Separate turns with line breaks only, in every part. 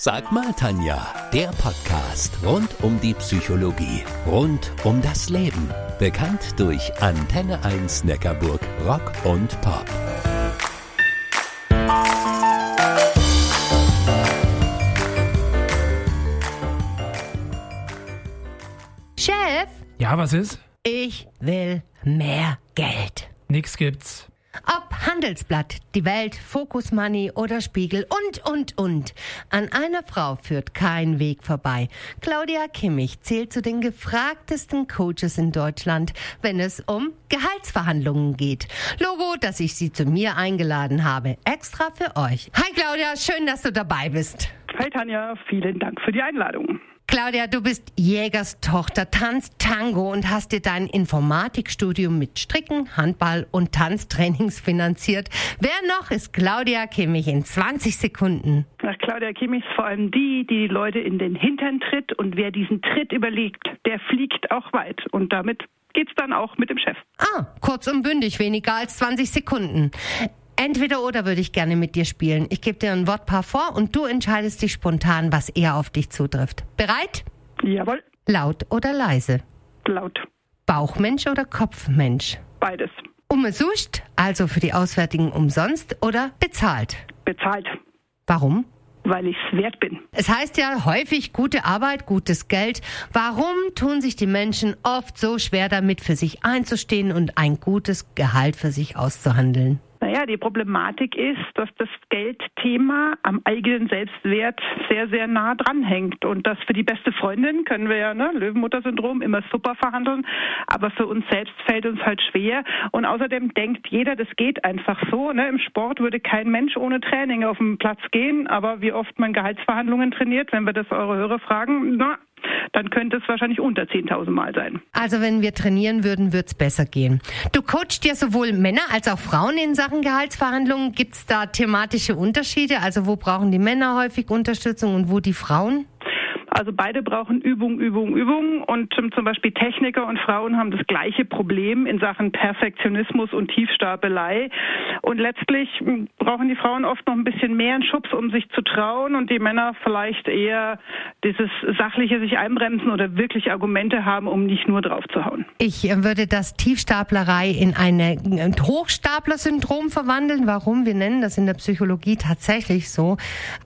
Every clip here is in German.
Sag mal, Tanja, der Podcast rund um die Psychologie, rund um das Leben. Bekannt durch Antenne 1 Neckarburg Rock und Pop.
Chef,
Ja, was ist?
ich will mehr Geld.
Nix gibt's.
Ob Handelsblatt, Die Welt, Focus Money oder Spiegel und, und, und. An einer Frau führt kein Weg vorbei. Claudia Kimmich zählt zu den gefragtesten Coaches in Deutschland, wenn es um Gehaltsverhandlungen geht. Logo, dass ich sie zu mir eingeladen habe. Extra für euch. Hi Claudia, schön, dass du dabei bist.
Hi Tanja, vielen Dank für die Einladung.
Claudia, du bist Jägerstochter, tanzt Tango und hast dir dein Informatikstudium mit Stricken, Handball und Tanztrainings finanziert. Wer noch ist Claudia Kimmich in 20 Sekunden?
Nach Claudia Kimmich ist vor allem die, die die Leute in den Hintern tritt und wer diesen Tritt überlegt, der fliegt auch weit und damit geht's dann auch mit dem Chef.
Ah, kurz und bündig, weniger als 20 Sekunden. Entweder oder würde ich gerne mit dir spielen. Ich gebe dir ein Wortpaar vor und du entscheidest dich spontan, was eher auf dich zutrifft. Bereit?
Jawohl,
Laut oder leise?
laut.
Bauchmensch oder Kopfmensch?
Beides.
Umsonst, also für die Auswärtigen umsonst oder bezahlt?
Bezahlt,
Warum?
weil ich's wert bin.
Es heißt ja häufig gute Arbeit, gutes Geld. Warum tun sich die Menschen oft so schwer damit, für sich einzustehen und ein gutes Gehalt für sich auszuhandeln?
Naja, die Problematik ist, dass das Geldthema am eigenen Selbstwert sehr, sehr nah dranhängt. Und das für die beste Freundin können wir ja, ne, Löwenmutter-Syndrom, immer super verhandeln. Aber für uns selbst fällt uns halt schwer. Und außerdem denkt jeder, das geht einfach so. Ne? Im Sport würde kein Mensch ohne Training auf den Platz gehen. Aber wie oft man Gehaltsverhandlungen trainiert, wenn wir das eure Hörer fragen, na, dann könnte es wahrscheinlich unter 10.000 Mal sein.
Also wenn wir trainieren würden, wird's besser gehen. Du coachst ja sowohl Männer als auch Frauen in Sachen Gehaltsverhandlungen. Gibt's da thematische Unterschiede? Also wo brauchen die Männer häufig Unterstützung und wo die Frauen?
Also beide brauchen Übung, Übung, Übung. Und zum Beispiel Techniker und Frauen haben das gleiche Problem in Sachen Perfektionismus und Tiefstapelei. Und letztlich ähm, brauchen die Frauen oft noch ein bisschen mehr einen Schubs, um sich zu trauen. Und die Männer vielleicht eher dieses sachliche sich einbremsen oder wirklich Argumente haben, um nicht nur drauf zu hauen.
Ich äh, würde das Tiefstaplerei in ein Hochstapler-Syndrom verwandeln. Warum? Wir nennen das in der Psychologie tatsächlich so.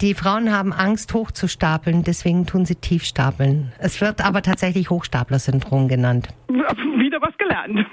Die Frauen haben Angst, hochzustapeln, deswegen tun sie Tiefstapeln. Es wird aber tatsächlich Hochstapler-Syndrom genannt.
Wieder was gelernt.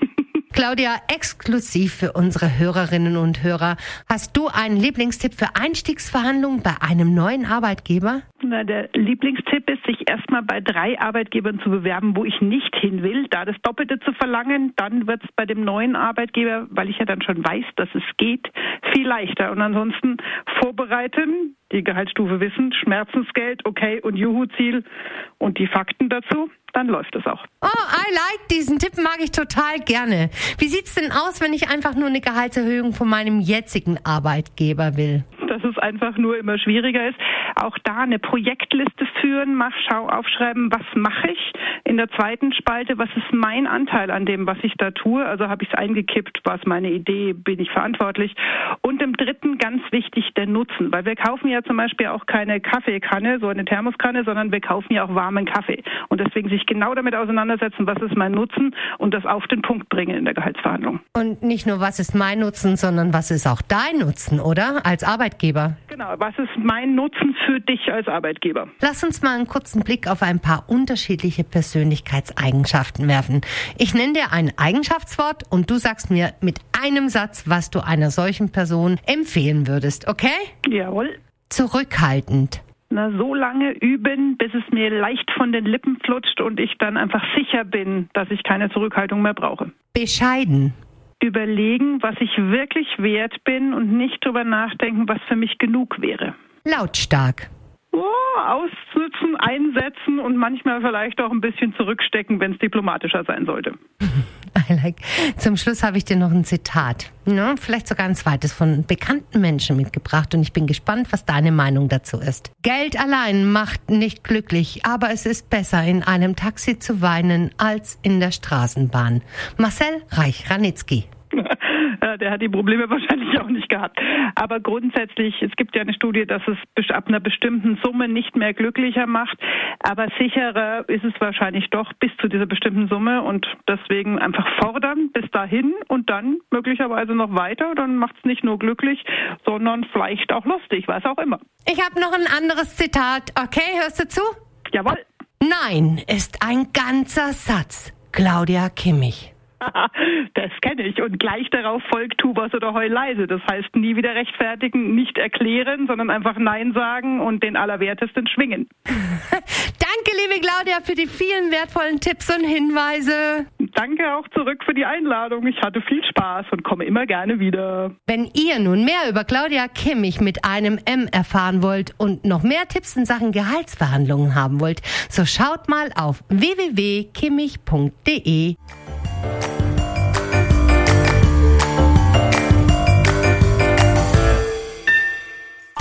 Claudia, exklusiv für unsere Hörerinnen und Hörer, hast du einen Lieblingstipp für Einstiegsverhandlungen bei einem neuen Arbeitgeber?
Na, der Lieblingstipp ist, sich erstmal bei drei Arbeitgebern zu bewerben, wo ich nicht hin will, da das Doppelte zu verlangen. Dann wird es bei dem neuen Arbeitgeber, weil ich ja dann schon weiß, dass es geht, viel leichter. Und ansonsten vorbereiten, die Gehaltsstufe wissen, Schmerzensgeld, okay und Juhu-Ziel und die Fakten dazu, dann läuft es auch.
Oh, I like diesen Tipp, mag ich total gerne. Wie sieht's denn aus, wenn ich einfach nur eine Gehaltserhöhung von meinem jetzigen Arbeitgeber will?
Dass es einfach nur immer schwieriger ist. Auch da eine Projektliste führen, mach, schau, aufschreiben, was mache ich. In der zweiten Spalte, was ist mein Anteil an dem, was ich da tue? Also habe ich es eingekippt, war es meine Idee, bin ich verantwortlich? Und im dritten ganz wichtig der Nutzen, weil wir kaufen ja zum Beispiel auch keine Kaffeekanne, so eine Thermoskanne, sondern wir kaufen ja auch warmen Kaffee. Und deswegen sich genau damit auseinandersetzen, was ist mein Nutzen und das auf den Punkt bringen in der Gehaltsverhandlung.
Und nicht nur, was ist mein Nutzen, sondern was ist auch dein Nutzen, oder? Als Arbeitgeber.
Genau, was ist mein Nutzen für dich als Arbeitgeber?
Lass uns mal einen kurzen Blick auf ein paar unterschiedliche Persönlichkeitseigenschaften werfen. Ich nenne dir ein Eigenschaftswort und du sagst mir mit einem Satz, was du einer solchen Person empfehlen würdest, okay?
Jawohl.
Zurückhaltend,
Na, so lange üben, bis es mir leicht von den Lippen flutscht und ich dann einfach sicher bin, dass ich keine Zurückhaltung mehr brauche.
bescheiden,
Überlegen, was ich wirklich wert bin und nicht drüber nachdenken, was für mich genug wäre.
lautstark,
Oh, ausnutzen, einsetzen und manchmal vielleicht auch ein bisschen zurückstecken, wenn es diplomatischer sein sollte.
Like. Zum Schluss habe ich dir noch ein Zitat. Ja, vielleicht sogar ein zweites von bekannten Menschen mitgebracht und ich bin gespannt, was deine Meinung dazu ist. Geld allein macht nicht glücklich, aber es ist besser, in einem Taxi zu weinen, als in der Straßenbahn. Marcel Reich-Ranitzky.
der hat die Probleme wahrscheinlich auch nicht gehabt. Aber grundsätzlich, es gibt ja eine Studie, dass es ab einer bestimmten Summe nicht mehr glücklicher macht. Aber sicherer ist es wahrscheinlich doch bis zu dieser bestimmten Summe und deswegen einfach fordern bis dahin und dann möglicherweise noch weiter. Dann macht es nicht nur glücklich, sondern vielleicht auch lustig, was auch immer.
Ich habe noch ein anderes Zitat. Okay, hörst du zu?
Jawohl.
Nein ist ein ganzer Satz. Claudia Kimmich.
das kenne ich. Und gleich darauf folgt tu was oder heul leise. Das heißt, nie wieder rechtfertigen, nicht erklären, sondern einfach Nein sagen und den Allerwertesten schwingen.
Danke, liebe Claudia, für die vielen wertvollen Tipps und Hinweise.
Danke auch zurück für die Einladung. Ich hatte viel Spaß und komme immer gerne wieder.
Wenn ihr nun mehr über Claudia Kimmich mit einem M erfahren wollt und noch mehr Tipps in Sachen Gehaltsverhandlungen haben wollt, so schaut mal auf www.kimmich.de.